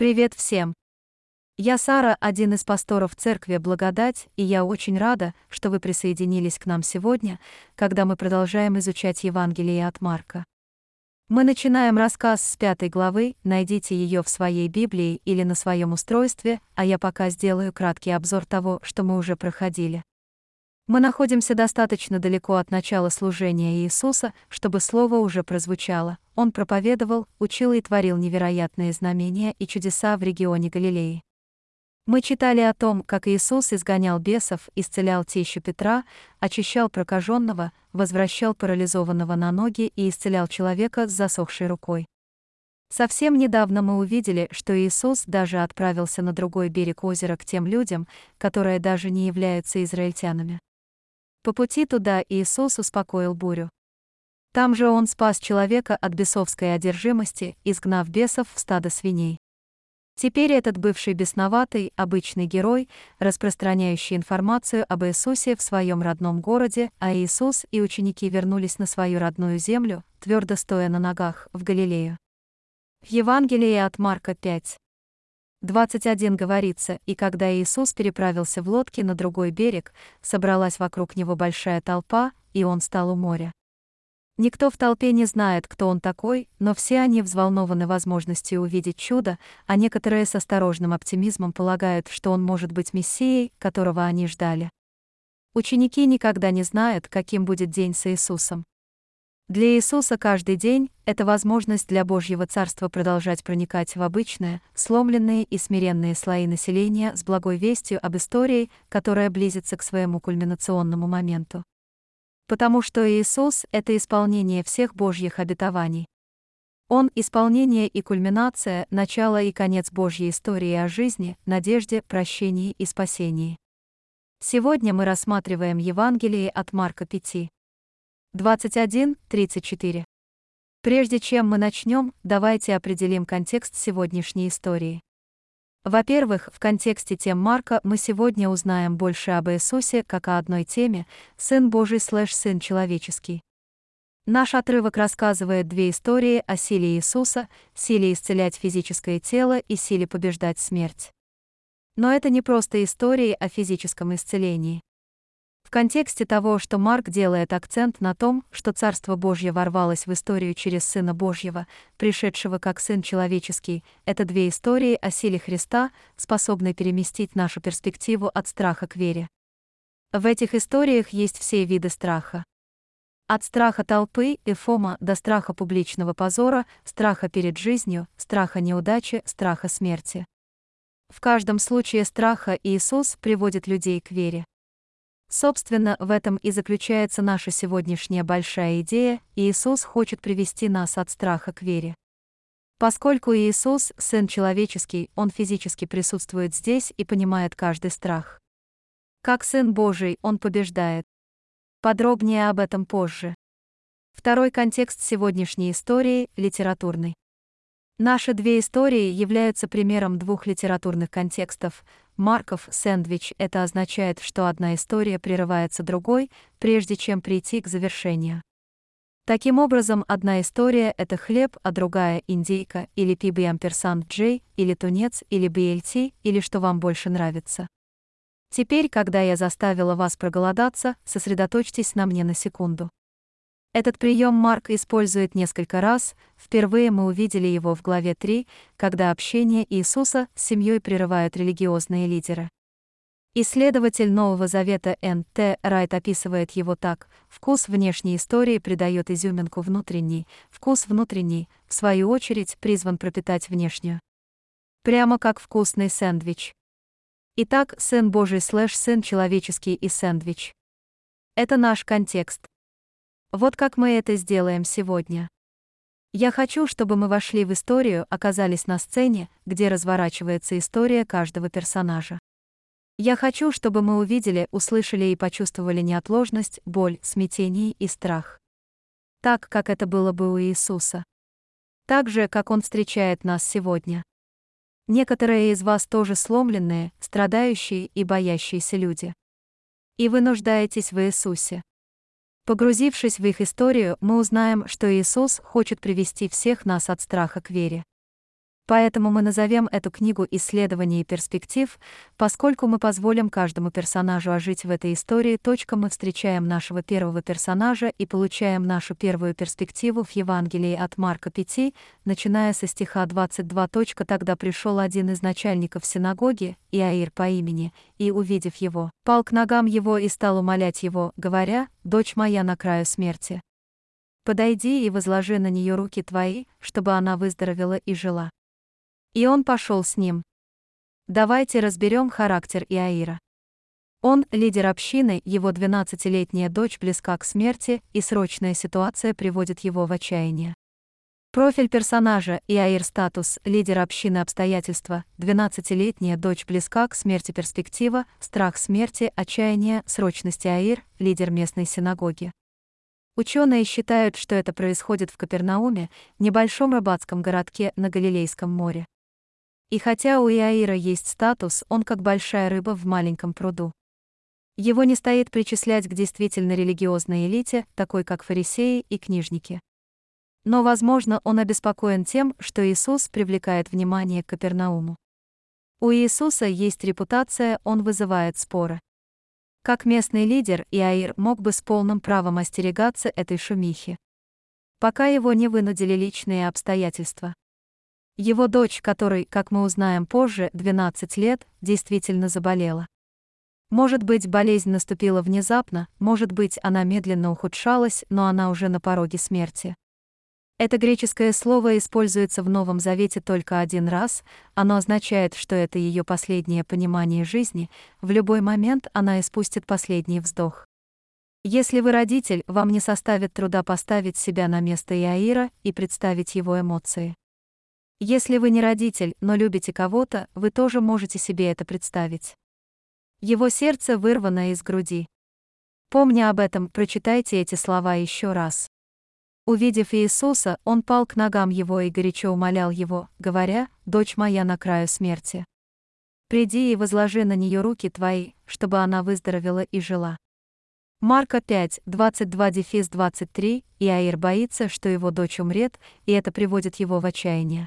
Привет всем! Я Сара, один из пасторов церкви Благодать, и я очень рада, что вы присоединились к нам сегодня, когда мы продолжаем изучать Евангелие от Марка. Мы начинаем рассказ с пятой главы, найдите ее в своей Библии или на своем устройстве, а я пока сделаю краткий обзор того, что мы уже проходили. Мы находимся достаточно далеко от начала служения Иисуса, чтобы слово уже прозвучало. Он проповедовал, учил и творил невероятные знамения и чудеса в регионе Галилеи. Мы читали о том, как Иисус изгонял бесов, исцелял тещу Петра, очищал прокаженного, возвращал парализованного на ноги и исцелял человека с засохшей рукой. Совсем недавно мы увидели, что Иисус даже отправился на другой берег озера к тем людям, которые даже не являются израильтянами. По пути туда Иисус успокоил бурю. Там же он спас человека от бесовской одержимости, изгнав бесов в стадо свиней. Теперь этот бывший бесноватый, обычный герой, распространяющий информацию об Иисусе в своем родном городе, а Иисус и ученики вернулись на свою родную землю, твердо стоя на ногах, в Галилею. В Евангелии от Марка 5. 21 говорится, и когда Иисус переправился в лодке на другой берег, собралась вокруг него большая толпа, и он стал у моря. Никто в толпе не знает, кто он такой, но все они взволнованы возможностью увидеть чудо, а некоторые с осторожным оптимизмом полагают, что он может быть Мессией, которого они ждали. Ученики никогда не знают, каким будет день с Иисусом. Для Иисуса каждый день — это возможность для Божьего Царства продолжать проникать в обычные, сломленные и смиренные слои населения с благой вестью об истории, которая близится к своему кульминационному моменту. Потому что Иисус — это исполнение всех Божьих обетований. Он — исполнение и кульминация, начало и конец Божьей истории о жизни, надежде, прощении и спасении. Сегодня мы рассматриваем Евангелие от Марка 5. 21-34. Прежде чем мы начнем, давайте определим контекст сегодняшней истории. Во-первых, в контексте тем Марка мы сегодня узнаем больше об Иисусе как о одной теме «Сын Божий слэш Сын Человеческий». Наш отрывок рассказывает две истории о силе Иисуса, силе исцелять физическое тело и силе побеждать смерть. Но это не просто истории о физическом исцелении. В контексте того, что Марк делает акцент на том, что Царство Божье ворвалось в историю через Сына Божьего, пришедшего как Сын Человеческий, это две истории о силе Христа, способной переместить нашу перспективу от страха к вере. В этих историях есть все виды страха. От страха толпы и фома до страха публичного позора, страха перед жизнью, страха неудачи, страха смерти. В каждом случае страха Иисус приводит людей к вере. Собственно, в этом и заключается наша сегодняшняя большая идея, Иисус хочет привести нас от страха к вере. Поскольку Иисус — Сын Человеческий, Он физически присутствует здесь и понимает каждый страх. Как Сын Божий, Он побеждает. Подробнее об этом позже. Второй контекст сегодняшней истории — литературный. Наши две истории являются примером двух литературных контекстов. Марков сэндвич — это означает, что одна история прерывается другой, прежде чем прийти к завершению. Таким образом, одна история — это хлеб, а другая — индейка, или PB амперсант J, или тунец, или BLT, или что вам больше нравится. Теперь, когда я заставила вас проголодаться, сосредоточьтесь на мне на секунду. Этот прием Марк использует несколько раз, впервые мы увидели его в главе 3, когда общение Иисуса с семьей прерывают религиозные лидеры. Исследователь Нового Завета Н. Т. Райт описывает его так, вкус внешней истории придает изюминку внутренней, вкус внутренний, в свою очередь, призван пропитать внешнюю. Прямо как вкусный сэндвич. Итак, Сын Божий слэш Сын человеческий и сэндвич. Это наш контекст. Вот как мы это сделаем сегодня. Я хочу, чтобы мы вошли в историю, оказались на сцене, где разворачивается история каждого персонажа. Я хочу, чтобы мы увидели, услышали и почувствовали неотложность, боль, смятение и страх. Так, как это было бы у Иисуса. Так же, как Он встречает нас сегодня. Некоторые из вас тоже сломленные, страдающие и боящиеся люди. И вы нуждаетесь в Иисусе. Погрузившись в их историю, мы узнаем, что Иисус хочет привести всех нас от страха к вере. Поэтому мы назовем эту книгу «Исследование перспектив», поскольку мы позволим каждому персонажу ожить в этой истории. Точка мы встречаем нашего первого персонажа и получаем нашу первую перспективу в Евангелии от Марка 5, начиная со стиха 22. Тогда пришел один из начальников синагоги, Иаир по имени, и, увидев его, пал к ногам его и стал умолять его, говоря, «Дочь моя на краю смерти. Подойди и возложи на нее руки твои, чтобы она выздоровела и жила». И он пошел с ним. Давайте разберем характер Иаира. Он – лидер общины, его 12-летняя дочь близка к смерти, и срочная ситуация приводит его в отчаяние. Профиль персонажа, Иаир статус, лидер общины обстоятельства, 12-летняя дочь близка к смерти перспектива, страх смерти, отчаяние, срочность Иаир, лидер местной синагоги. Ученые считают, что это происходит в Капернауме, небольшом рыбацком городке на Галилейском море. И хотя у Иаира есть статус, он как большая рыба в маленьком пруду. Его не стоит причислять к действительно религиозной элите, такой как фарисеи и книжники. Но, возможно, он обеспокоен тем, что Иисус привлекает внимание к Капернауму. У Иисуса есть репутация, он вызывает споры. Как местный лидер, Иаир мог бы с полным правом остерегаться этой шумихи. Пока его не вынудили личные обстоятельства. Его дочь, которой, как мы узнаем позже, 12 лет, действительно заболела. Может быть, болезнь наступила внезапно, может быть, она медленно ухудшалась, но она уже на пороге смерти. Это греческое слово используется в Новом Завете только один раз, оно означает, что это ее последнее понимание жизни, в любой момент она испустит последний вздох. Если вы родитель, вам не составит труда поставить себя на место Иаира и представить его эмоции. Если вы не родитель, но любите кого-то, вы тоже можете себе это представить. Его сердце вырвано из груди. Помня об этом, прочитайте эти слова еще раз. Увидев Иисуса, он пал к ногам его и горячо умолял его, говоря, «Дочь моя на краю смерти. Приди и возложи на нее руки твои, чтобы она выздоровела и жила». Марка 5, 22-23, Иаир боится, что его дочь умрет, и это приводит его в отчаяние.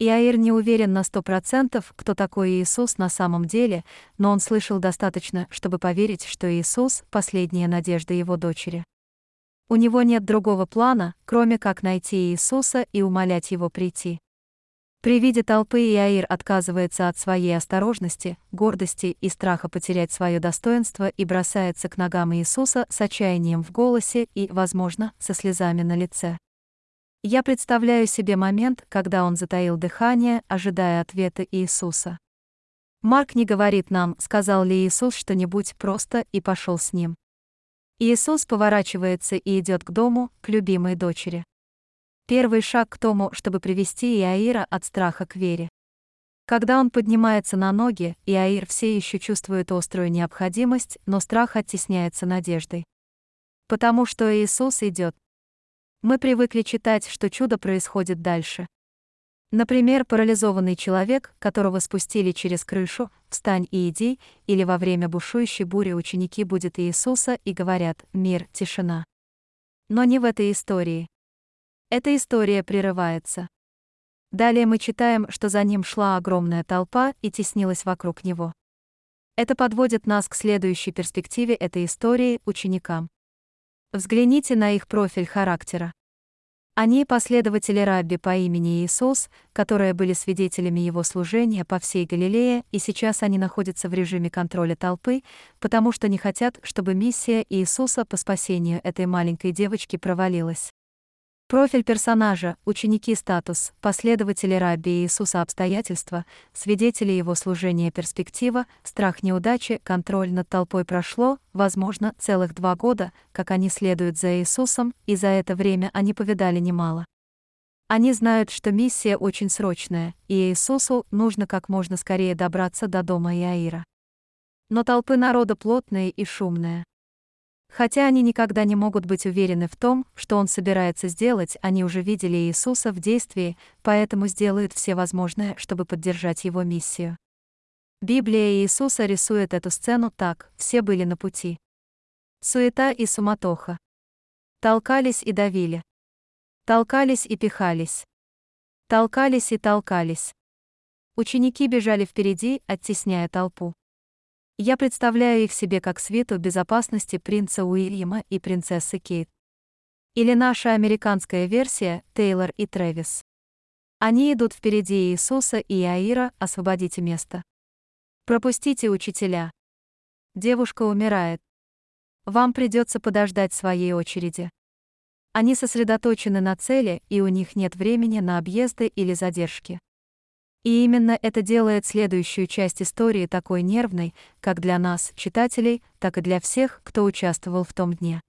Иаир не уверен на сто процентов, кто такой Иисус на самом деле, но он слышал достаточно, чтобы поверить, что Иисус — последняя надежда его дочери. У него нет другого плана, кроме как найти Иисуса и умолять его прийти. При виде толпы Иаир отказывается от своей осторожности, гордости и страха потерять свое достоинство и бросается к ногам Иисуса с отчаянием в голосе и, возможно, со слезами на лице. Я представляю себе момент, когда он затаил дыхание, ожидая ответа Иисуса. Марк не говорит нам, сказал ли Иисус что-нибудь просто и пошел с ним. Иисус поворачивается и идет к дому, к любимой дочери. Первый шаг к тому, чтобы привести Иаира от страха к вере. Когда он поднимается на ноги, Иаир все еще чувствует острую необходимость, но страх оттесняется надеждой. Потому что Иисус идет, мы привыкли читать, что чудо происходит дальше. Например, парализованный человек, которого спустили через крышу, «Встань и иди», или во время бушующей бури ученики будет Иисуса и говорят «Мир, тишина». Но не в этой истории. Эта история прерывается. Далее мы читаем, что за ним шла огромная толпа и теснилась вокруг него. Это подводит нас к следующей перспективе этой истории ученикам. Взгляните на их профиль характера. Они последователи Рабби по имени Иисус, которые были свидетелями его служения по всей Галилее, и сейчас они находятся в режиме контроля толпы, потому что не хотят, чтобы миссия Иисуса по спасению этой маленькой девочки провалилась. Профиль персонажа, ученики статус, последователи Рабби Иисуса обстоятельства, свидетели его служения перспектива, страх неудачи, контроль над толпой прошло, возможно, целых два года, как они следуют за Иисусом, и за это время они повидали немало. Они знают, что миссия очень срочная, и Иисусу нужно как можно скорее добраться до дома Иаира. Но толпы народа плотные и шумные. Хотя они никогда не могут быть уверены в том, что он собирается сделать, они уже видели Иисуса в действии, поэтому сделают все возможное, чтобы поддержать его миссию. Библия Иисуса рисует эту сцену так, все были на пути. Суета и суматоха. Толкались и давили. Толкались и пихались. Толкались и толкались. Ученики бежали впереди, оттесняя толпу. Я представляю их себе как свиту безопасности принца Уильяма и принцессы Кейт. Или наша американская версия Тейлор и Трэвис. Они идут впереди Иисуса и Аира, освободите место. Пропустите учителя. Девушка умирает. Вам придется подождать своей очереди. Они сосредоточены на цели, и у них нет времени на объезды или задержки. И именно это делает следующую часть истории такой нервной, как для нас, читателей, так и для всех, кто участвовал в том дне.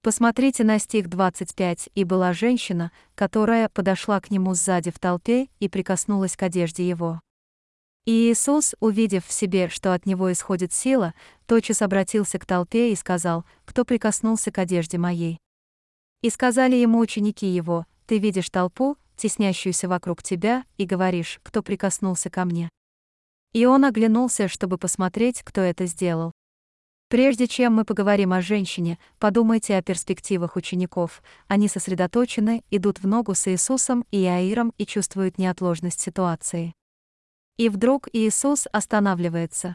Посмотрите на стих 25, и была женщина, которая подошла к нему сзади в толпе и прикоснулась к одежде его. И Иисус, увидев в себе, что от него исходит сила, тотчас обратился к толпе и сказал, «Кто прикоснулся к одежде моей?» И сказали ему ученики его, «Ты видишь толпу, теснящуюся вокруг тебя, и говоришь, кто прикоснулся ко мне?» И он оглянулся, чтобы посмотреть, кто это сделал. Прежде чем мы поговорим о женщине, подумайте о перспективах учеников. Они сосредоточены, идут в ногу с Иисусом и Иаиром и чувствуют неотложность ситуации. И вдруг Иисус останавливается.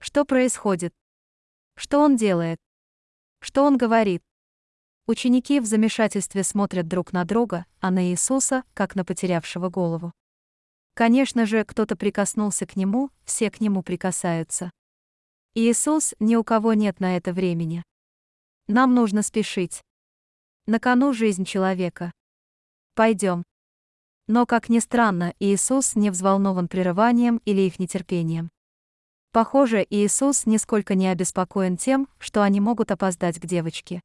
Что происходит? Что он делает? Что он говорит? Ученики в замешательстве смотрят друг на друга, а на Иисуса, как на потерявшего голову. Конечно же, кто-то прикоснулся к нему, все к нему прикасаются. Иисус, ни у кого нет на это времени. Нам нужно спешить. На кону жизнь человека. Пойдем. Но, как ни странно, Иисус не взволнован прерыванием или их нетерпением. Похоже, Иисус нисколько не обеспокоен тем, что они могут опоздать к девочке.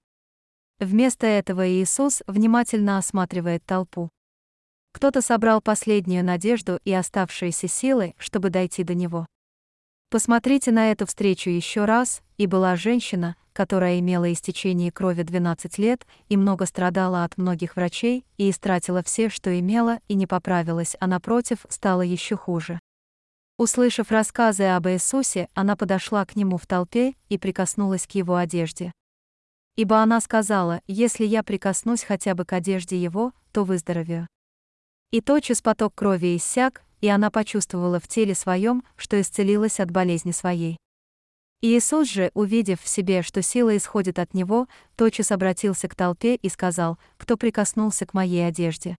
Вместо этого Иисус внимательно осматривает толпу. Кто-то собрал последнюю надежду и оставшиеся силы, чтобы дойти до него. Посмотрите на эту встречу еще раз, и была женщина, которая имела истечение крови 12 лет и много страдала от многих врачей и истратила все, что имела, и не поправилась, а напротив, стала еще хуже. Услышав рассказы об Иисусе, она подошла к нему в толпе и прикоснулась к его одежде. Ибо она сказала, если я прикоснусь хотя бы к одежде его, то выздоровею. И тотчас поток крови иссяк, и она почувствовала в теле своем, что исцелилась от болезни своей. Иисус же, увидев в себе, что сила исходит от Него, тотчас обратился к толпе и сказал, «Кто прикоснулся к моей одежде?»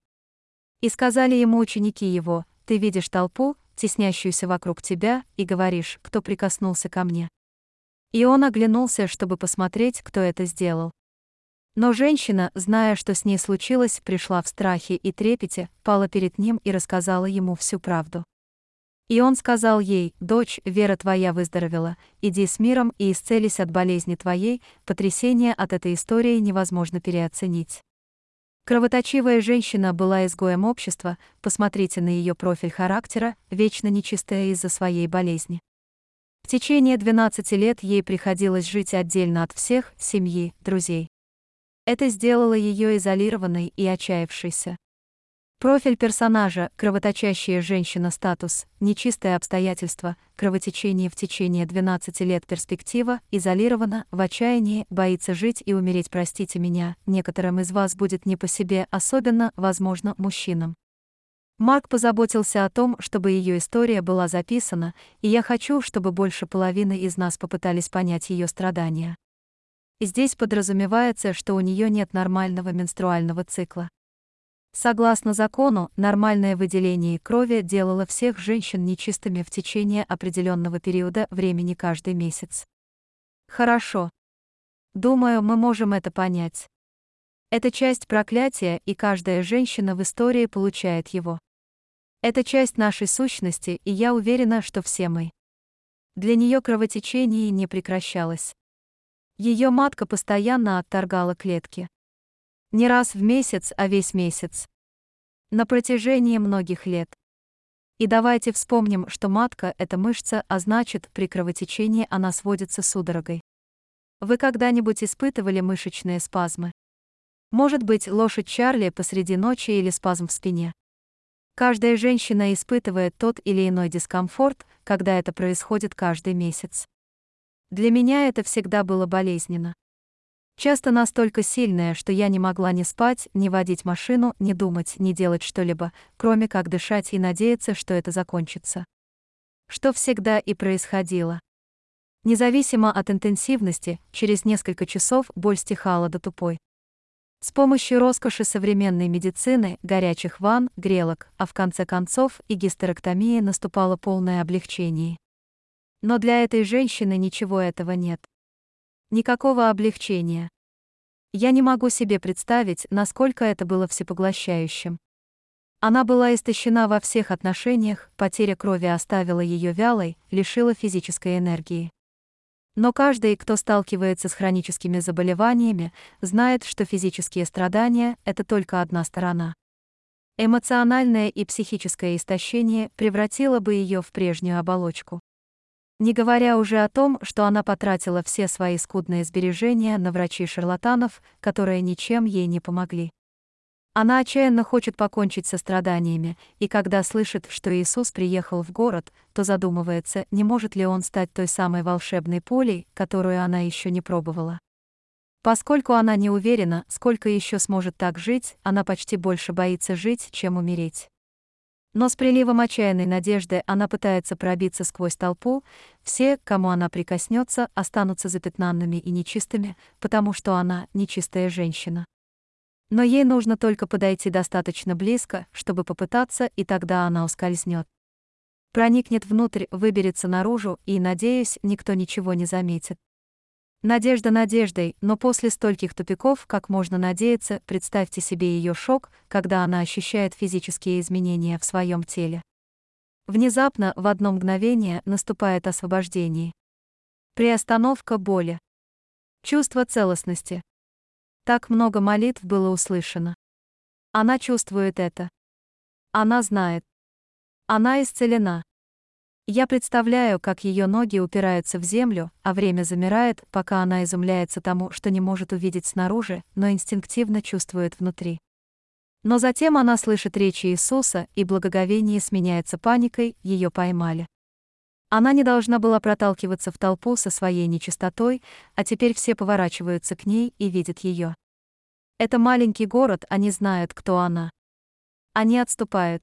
И сказали ему ученики Его, «Ты видишь толпу, теснящуюся вокруг тебя, и говоришь, кто прикоснулся ко мне?» И он оглянулся, чтобы посмотреть, кто это сделал. Но женщина, зная, что с ней случилось, пришла в страхе и трепете, пала перед ним и рассказала ему всю правду. И он сказал ей, «Дочь, вера твоя выздоровела, иди с миром и исцелись от болезни твоей, потрясение от этой истории невозможно переоценить». Кровоточивая женщина была изгоем общества, посмотрите на ее профиль характера, вечно нечистая из-за своей болезни. В течение 12 лет ей приходилось жить отдельно от всех, семьи, друзей. Это сделало ее изолированной и отчаявшейся. Профиль персонажа, кровоточащая женщина статус, нечистое обстоятельство, кровотечение в течение 12 лет перспектива, изолирована, в отчаянии, боится жить и умереть простите меня, некоторым из вас будет не по себе, особенно, возможно, мужчинам. Марк позаботился о том, чтобы ее история была записана, и я хочу, чтобы больше половины из нас попытались понять ее страдания. Здесь подразумевается, что у нее нет нормального менструального цикла. Согласно закону, нормальное выделение крови делало всех женщин нечистыми в течение определенного периода времени каждый месяц. Хорошо. Думаю, мы можем это понять. Это часть проклятия, и каждая женщина в истории получает его. Это часть нашей сущности, и я уверена, что все мы. Для нее кровотечение не прекращалось. Ее матка постоянно отторгала клетки. Не раз в месяц, а весь месяц. На протяжении многих лет. И давайте вспомним, что матка — это мышца, а значит, при кровотечении она сводится судорогой. Вы когда-нибудь испытывали мышечные спазмы? Может быть, лошадь Чарли посреди ночи или спазм в спине. Каждая женщина испытывает тот или иной дискомфорт, когда это происходит каждый месяц. Для меня это всегда было болезненно. Часто настолько сильная, что я не могла ни спать, ни водить машину, ни думать, ни делать что-либо, кроме как дышать и надеяться, что это закончится. Что всегда и происходило. Независимо от интенсивности, через несколько часов боль стихала до тупой. С помощью роскоши современной медицины, горячих ванн, грелок, а в конце концов и гистерэктомии наступало полное облегчение. Но для этой женщины ничего этого нет. Никакого облегчения. Я не могу себе представить, насколько это было всепоглощающим. Она была истощена во всех отношениях, потеря крови оставила ее вялой, лишила физической энергии. Но каждый, кто сталкивается с хроническими заболеваниями, знает, что физические страдания — это только одна сторона. Эмоциональное и психическое истощение превратило бы ее в прежнюю оболочку. Не говоря уже о том, что она потратила все свои скудные сбережения на врачей-шарлатанов, которые ничем ей не помогли. Она отчаянно хочет покончить со страданиями, и когда слышит, что Иисус приехал в город, то задумывается, не может ли он стать той самой волшебной полей, которую она еще не пробовала. Поскольку она не уверена, сколько еще сможет так жить, она почти больше боится жить, чем умереть. Но с приливом отчаянной надежды она пытается пробиться сквозь толпу, все, кому она прикоснется, останутся запятнанными и нечистыми, потому что она нечистая женщина. Но ей нужно только подойти достаточно близко, чтобы попытаться, и тогда она ускользнет. Проникнет внутрь, выберется наружу, и, надеюсь, никто ничего не заметит. Надежда надеждой, но после стольких тупиков, как можно надеяться, представьте себе ее шок, когда она ощущает физические изменения в своем теле. Внезапно, в одно мгновение, наступает освобождение. Приостановка боли. Чувство целостности. Так много молитв было услышано. Она чувствует это. Она знает. Она исцелена. Я представляю, как ее ноги упираются в землю, а время замирает, пока она изумляется тому, что не может увидеть снаружи, но инстинктивно чувствует внутри. Но затем она слышит речи Иисуса, и благоговение сменяется паникой, ее поймали. Она не должна была проталкиваться в толпу со своей нечистотой, а теперь все поворачиваются к ней и видят ее. Это маленький город, они знают, кто она. Они отступают.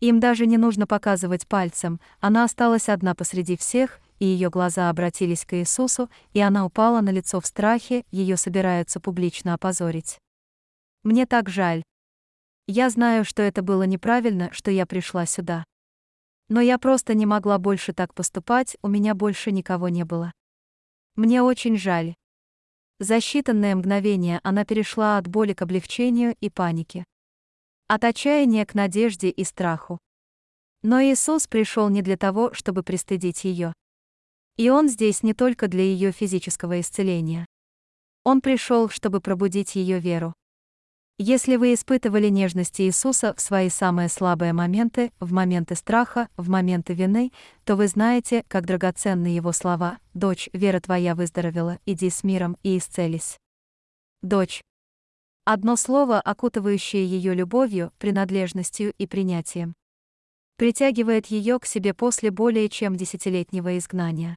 Им даже не нужно показывать пальцем, она осталась одна посреди всех, и ее глаза обратились к Иисусу, и она упала на лицо в страхе, ее собираются публично опозорить. Мне так жаль. Я знаю, что это было неправильно, что я пришла сюда. Но я просто не могла больше так поступать, у меня больше никого не было. Мне очень жаль. За считанное мгновение она перешла от боли к облегчению и панике. От отчаяния к надежде и страху. Но Иисус пришел не для того, чтобы пристыдить ее. И Он здесь не только для ее физического исцеления. Он пришел, чтобы пробудить ее веру. Если вы испытывали нежность Иисуса в свои самые слабые моменты, в моменты страха, в моменты вины, то вы знаете, как драгоценны Его слова «Дочь, вера твоя выздоровела, иди с миром и исцелись». Дочь, Одно слово, окутывающее ее любовью, принадлежностью и принятием. Притягивает ее к себе после более чем десятилетнего изгнания.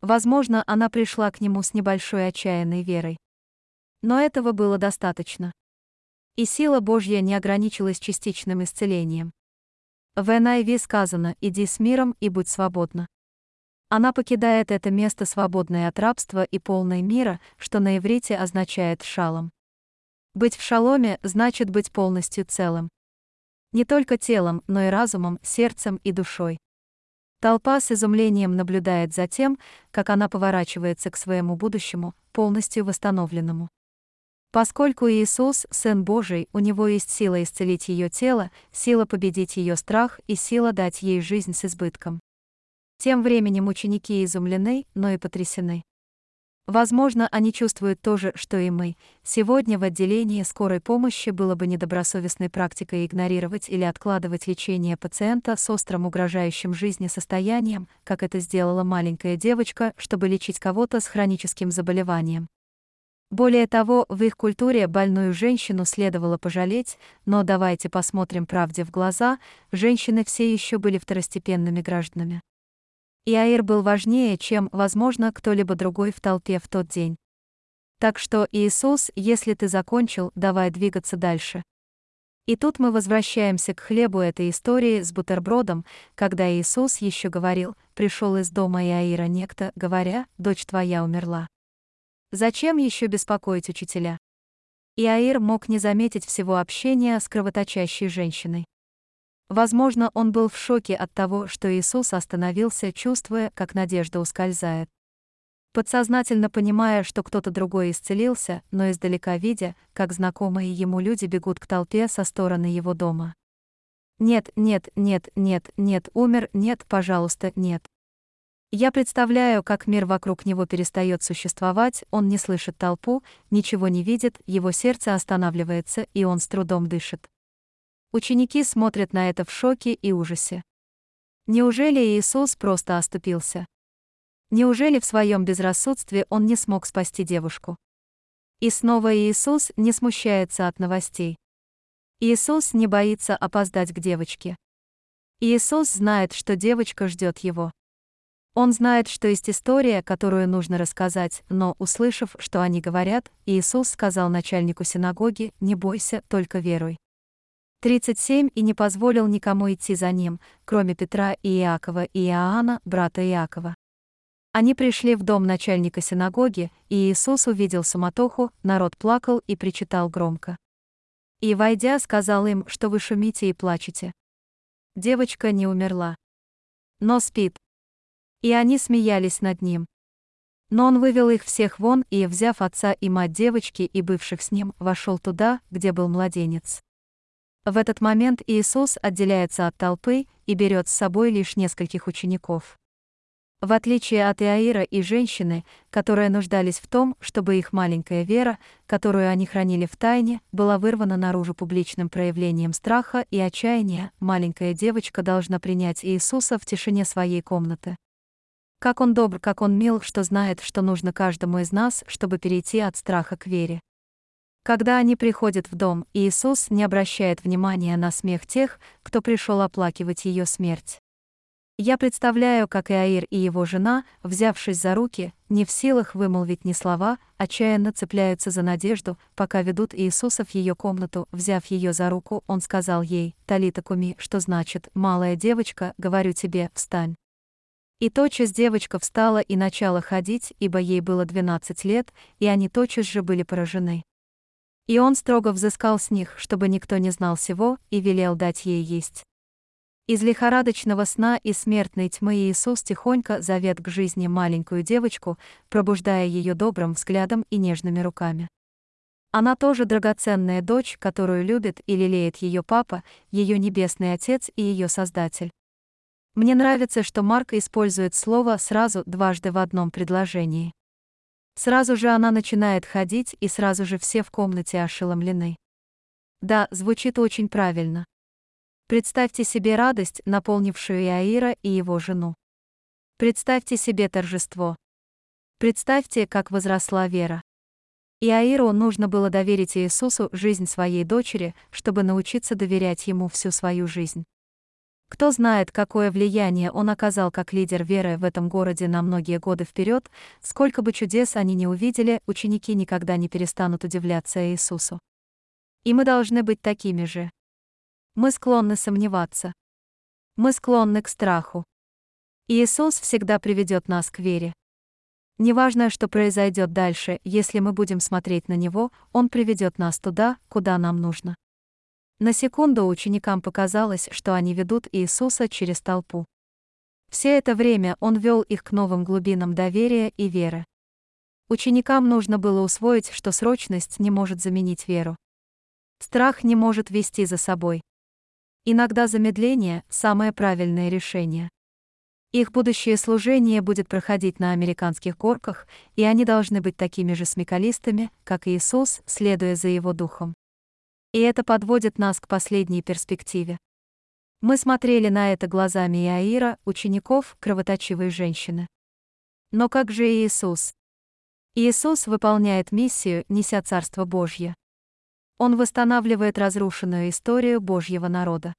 Возможно, она пришла к нему с небольшой отчаянной верой. Но этого было достаточно. И сила Божья не ограничилась частичным исцелением. В NIV сказано «иди с миром и будь свободна». Она покидает это место свободное от рабства и полной мира, что на иврите означает «шалом». Быть в шаломе значит быть полностью целым. Не только телом, но и разумом, сердцем и душой. Толпа с изумлением наблюдает за тем, как она поворачивается к своему будущему, полностью восстановленному. Поскольку Иисус — Сын Божий, у Него есть сила исцелить ее тело, сила победить ее страх и сила дать ей жизнь с избытком. Тем временем ученики изумлены, но и потрясены. Возможно, они чувствуют то же, что и мы. Сегодня в отделении скорой помощи было бы недобросовестной практикой игнорировать или откладывать лечение пациента с острым угрожающим жизни состоянием, как это сделала маленькая девочка, чтобы лечить кого-то с хроническим заболеванием. Более того, в их культуре больную женщину следовало пожалеть, но давайте посмотрим правде в глаза, женщины все еще были второстепенными гражданами. И Аир был важнее, чем, возможно, кто-либо другой в толпе в тот день. Так что, Иисус, если ты закончил, давай двигаться дальше. И тут мы возвращаемся к хлебу этой истории с бутербродом, когда Иисус еще говорил, пришел из дома Иаира некто, говоря, дочь твоя умерла. Зачем еще беспокоить учителя? Иаир мог не заметить всего общения с кровоточащей женщиной. Возможно, он был в шоке от того, что Иисус остановился, чувствуя, как надежда ускользает. Подсознательно понимая, что кто-то другой исцелился, но издалека видя, как знакомые ему люди бегут к толпе со стороны его дома. Нет, нет, нет, нет, нет, умер, нет, пожалуйста, нет. Я представляю, как мир вокруг него перестает существовать, он не слышит толпу, ничего не видит, его сердце останавливается, и он с трудом дышит. Ученики смотрят на это в шоке и ужасе. Неужели Иисус просто оступился? Неужели в своем безрассудстве он не смог спасти девушку? И снова Иисус не смущается от новостей. Иисус не боится опоздать к девочке. Иисус знает, что девочка ждет его. Он знает, что есть история, которую нужно рассказать, но, услышав, что они говорят, Иисус сказал начальнику синагоги, «Не бойся, только веруй». 37 и не позволил никому идти за ним, кроме Петра и Иакова и Иоанна, брата Иакова. Они пришли в дом начальника синагоги, и Иисус увидел суматоху, народ плакал и причитал громко. И, войдя, сказал им, что вы шумите и плачете. Девочка не умерла. Но спит. И они смеялись над ним. Но он вывел их всех вон и, взяв отца и мать девочки и бывших с ним, вошел туда, где был младенец. В этот момент Иисус отделяется от толпы и берет с собой лишь нескольких учеников. В отличие от Иаира и женщины, которые нуждались в том, чтобы их маленькая вера, которую они хранили в тайне, была вырвана наружу публичным проявлением страха и отчаяния, маленькая девочка должна принять Иисуса в тишине своей комнаты. Как он добр, как он мил, что знает, что нужно каждому из нас, чтобы перейти от страха к вере. Когда они приходят в дом, Иисус не обращает внимания на смех тех, кто пришел оплакивать ее смерть. Я представляю, как Иаир и его жена, взявшись за руки, не в силах вымолвить ни слова, отчаянно цепляются за надежду, пока ведут Иисуса в ее комнату, взяв ее за руку, он сказал ей, «Талита куми», что значит, «Малая девочка, говорю тебе, встань». И тотчас девочка встала и начала ходить, ибо ей было двенадцать лет, и они тотчас же были поражены. И он строго взыскал с них, чтобы никто не знал всего, и велел дать ей есть. Из лихорадочного сна и смертной тьмы Иисус тихонько завет к жизни маленькую девочку, пробуждая ее добрым взглядом и нежными руками. Она тоже драгоценная дочь, которую любит и лелеет ее папа, ее небесный отец и ее создатель. Мне нравится, что Марк использует слово сразу дважды в одном предложении. Сразу же она начинает ходить, и сразу же все в комнате ошеломлены. Да, звучит очень правильно. Представьте себе радость, наполнившую Иаира и его жену. Представьте себе торжество. Представьте, как возросла вера. Иаиру нужно было доверить Иисусу жизнь своей дочери, чтобы научиться доверять ему всю свою жизнь. Кто знает, какое влияние он оказал как лидер веры в этом городе на многие годы вперед, сколько бы чудес они не увидели, ученики никогда не перестанут удивляться Иисусу. И мы должны быть такими же. Мы склонны сомневаться. Мы склонны к страху. Иисус всегда приведет нас к вере. Неважно, что произойдет дальше, если мы будем смотреть на Него, Он приведет нас туда, куда нам нужно. На секунду ученикам показалось, что они ведут Иисуса через толпу. Все это время Он вел их к новым глубинам доверия и веры. Ученикам нужно было усвоить, что срочность не может заменить веру. Страх не может вести за собой. Иногда замедление – самое правильное решение. Их будущее служение будет проходить на американских горках, и они должны быть такими же смекалистами, как Иисус, следуя за Его Духом. И это подводит нас к последней перспективе. Мы смотрели на это глазами Иаира, учеников, кровоточивой женщины. Но как же Иисус? Иисус выполняет миссию, неся Царство Божье. Он восстанавливает разрушенную историю Божьего народа.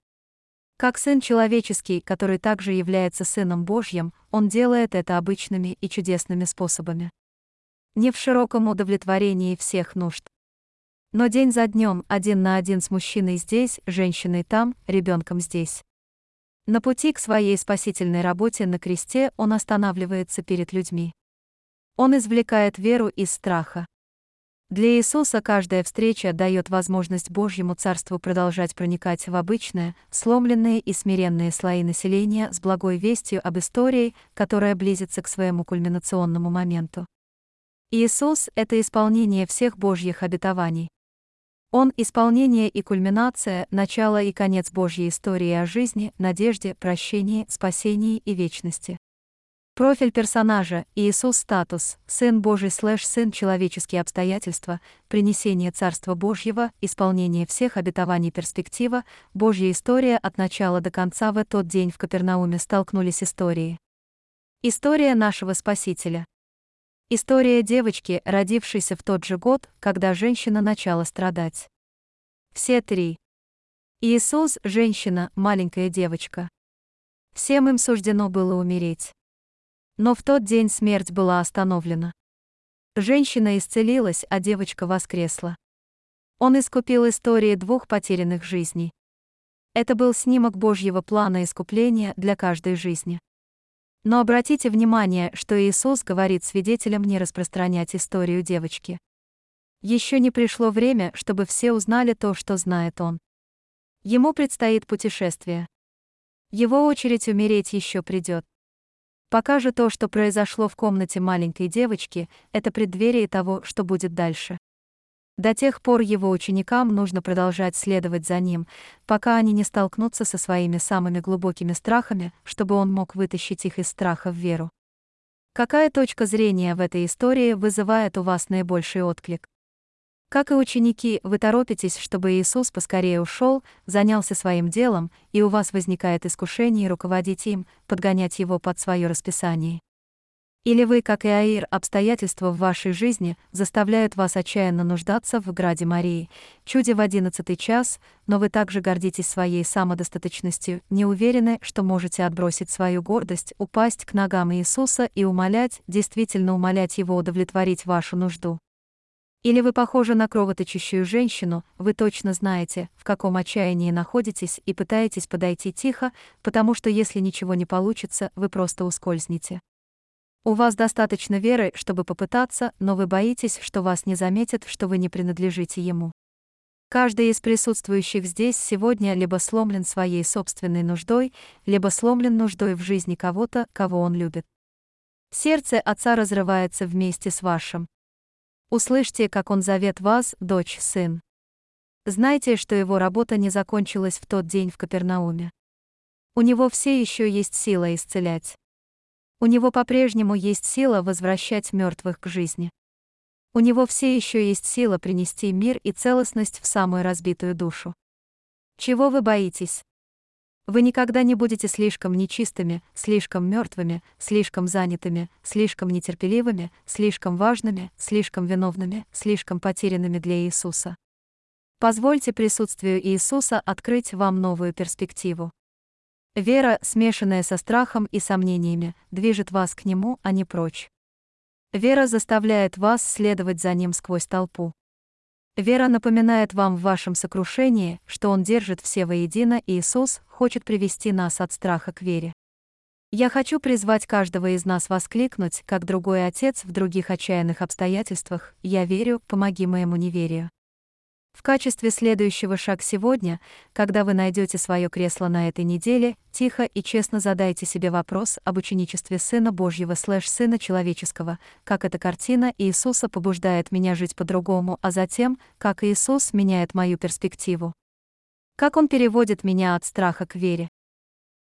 Как Сын Человеческий, который также является Сыном Божьим, Он делает это обычными и чудесными способами. Не в широком удовлетворении всех нужд. Но день за днем, один на один с мужчиной здесь, женщиной там, ребенком здесь. На пути к своей спасительной работе на кресте он останавливается перед людьми. Он извлекает веру из страха. Для Иисуса каждая встреча дает возможность Божьему Царству продолжать проникать в обычные, сломленные и смиренные слои населения с благой вестью об истории, которая близится к своему кульминационному моменту. Иисус — это исполнение всех Божьих обетований. Он — исполнение и кульминация, начало и конец Божьей истории о жизни, надежде, прощении, спасении и вечности. Профиль персонажа – Иисус статус, Сын Божий слэш Сын человеческие обстоятельства, принесение Царства Божьего, исполнение всех обетований перспектива, Божья история от начала до конца в тот день в Капернауме столкнулись истории. История нашего Спасителя. История девочки, родившейся в тот же год, когда женщина начала страдать. Все три. Иисус – женщина, маленькая девочка. Всем им суждено было умереть. Но в тот день смерть была остановлена. Женщина исцелилась, а девочка воскресла. Он искупил истории двух потерянных жизней. Это был снимок Божьего плана искупления для каждой жизни. Но обратите внимание, что Иисус говорит свидетелям не распространять историю девочки. Еще не пришло время, чтобы все узнали то, что знает он. Ему предстоит путешествие. Его очередь умереть еще придет. Пока же то, что произошло в комнате маленькой девочки, это преддверие того, что будет дальше. До тех пор его ученикам нужно продолжать следовать за ним, пока они не столкнутся со своими самыми глубокими страхами, чтобы он мог вытащить их из страха в веру. Какая точка зрения в этой истории вызывает у вас наибольший отклик? Как и ученики, вы торопитесь, чтобы Иисус поскорее ушел, занялся своим делом, и у вас возникает искушение руководить им, подгонять его под свое расписание. Или вы, как и Аир, обстоятельства в вашей жизни заставляют вас отчаянно нуждаться в Граде Марии, чуде в одиннадцатый час, но вы также гордитесь своей самодостаточностью, не уверены, что можете отбросить свою гордость, упасть к ногам Иисуса и умолять, действительно умолять Его удовлетворить вашу нужду. Или вы похожи на кровоточащую женщину, вы точно знаете, в каком отчаянии находитесь и пытаетесь подойти тихо, потому что если ничего не получится, вы просто ускользнете. У вас достаточно веры, чтобы попытаться, но вы боитесь, что вас не заметят, что вы не принадлежите ему. Каждый из присутствующих здесь сегодня либо сломлен своей собственной нуждой, либо сломлен нуждой в жизни кого-то, кого он любит. Сердце Отца разрывается вместе с вашим. Услышьте, как он зовет вас, дочь, сын. Знайте, что его работа не закончилась в тот день в Капернауме. У него все еще есть сила исцелять. У него по-прежнему есть сила возвращать мертвых к жизни. У него все еще есть сила принести мир и целостность в самую разбитую душу. Чего вы боитесь? Вы никогда не будете слишком нечистыми, слишком мертвыми, слишком занятыми, слишком нетерпеливыми, слишком важными, слишком виновными, слишком потерянными для Иисуса. Позвольте присутствию Иисуса открыть вам новую перспективу. Вера, смешанная со страхом и сомнениями, движет вас к Нему, а не прочь. Вера заставляет вас следовать за Ним сквозь толпу. Вера напоминает вам в вашем сокрушении, что Он держит все воедино, и Иисус хочет привести нас от страха к вере. Я хочу призвать каждого из нас воскликнуть, как другой отец в других отчаянных обстоятельствах, «Я верю, помоги моему неверию». В качестве следующего шаг сегодня, когда вы найдете свое кресло на этой неделе, тихо и честно задайте себе вопрос об ученичестве Сына Божьего слэш Сына Человеческого, как эта картина Иисуса побуждает меня жить по-другому, а затем, как Иисус меняет мою перспективу. Как Он переводит меня от страха к вере.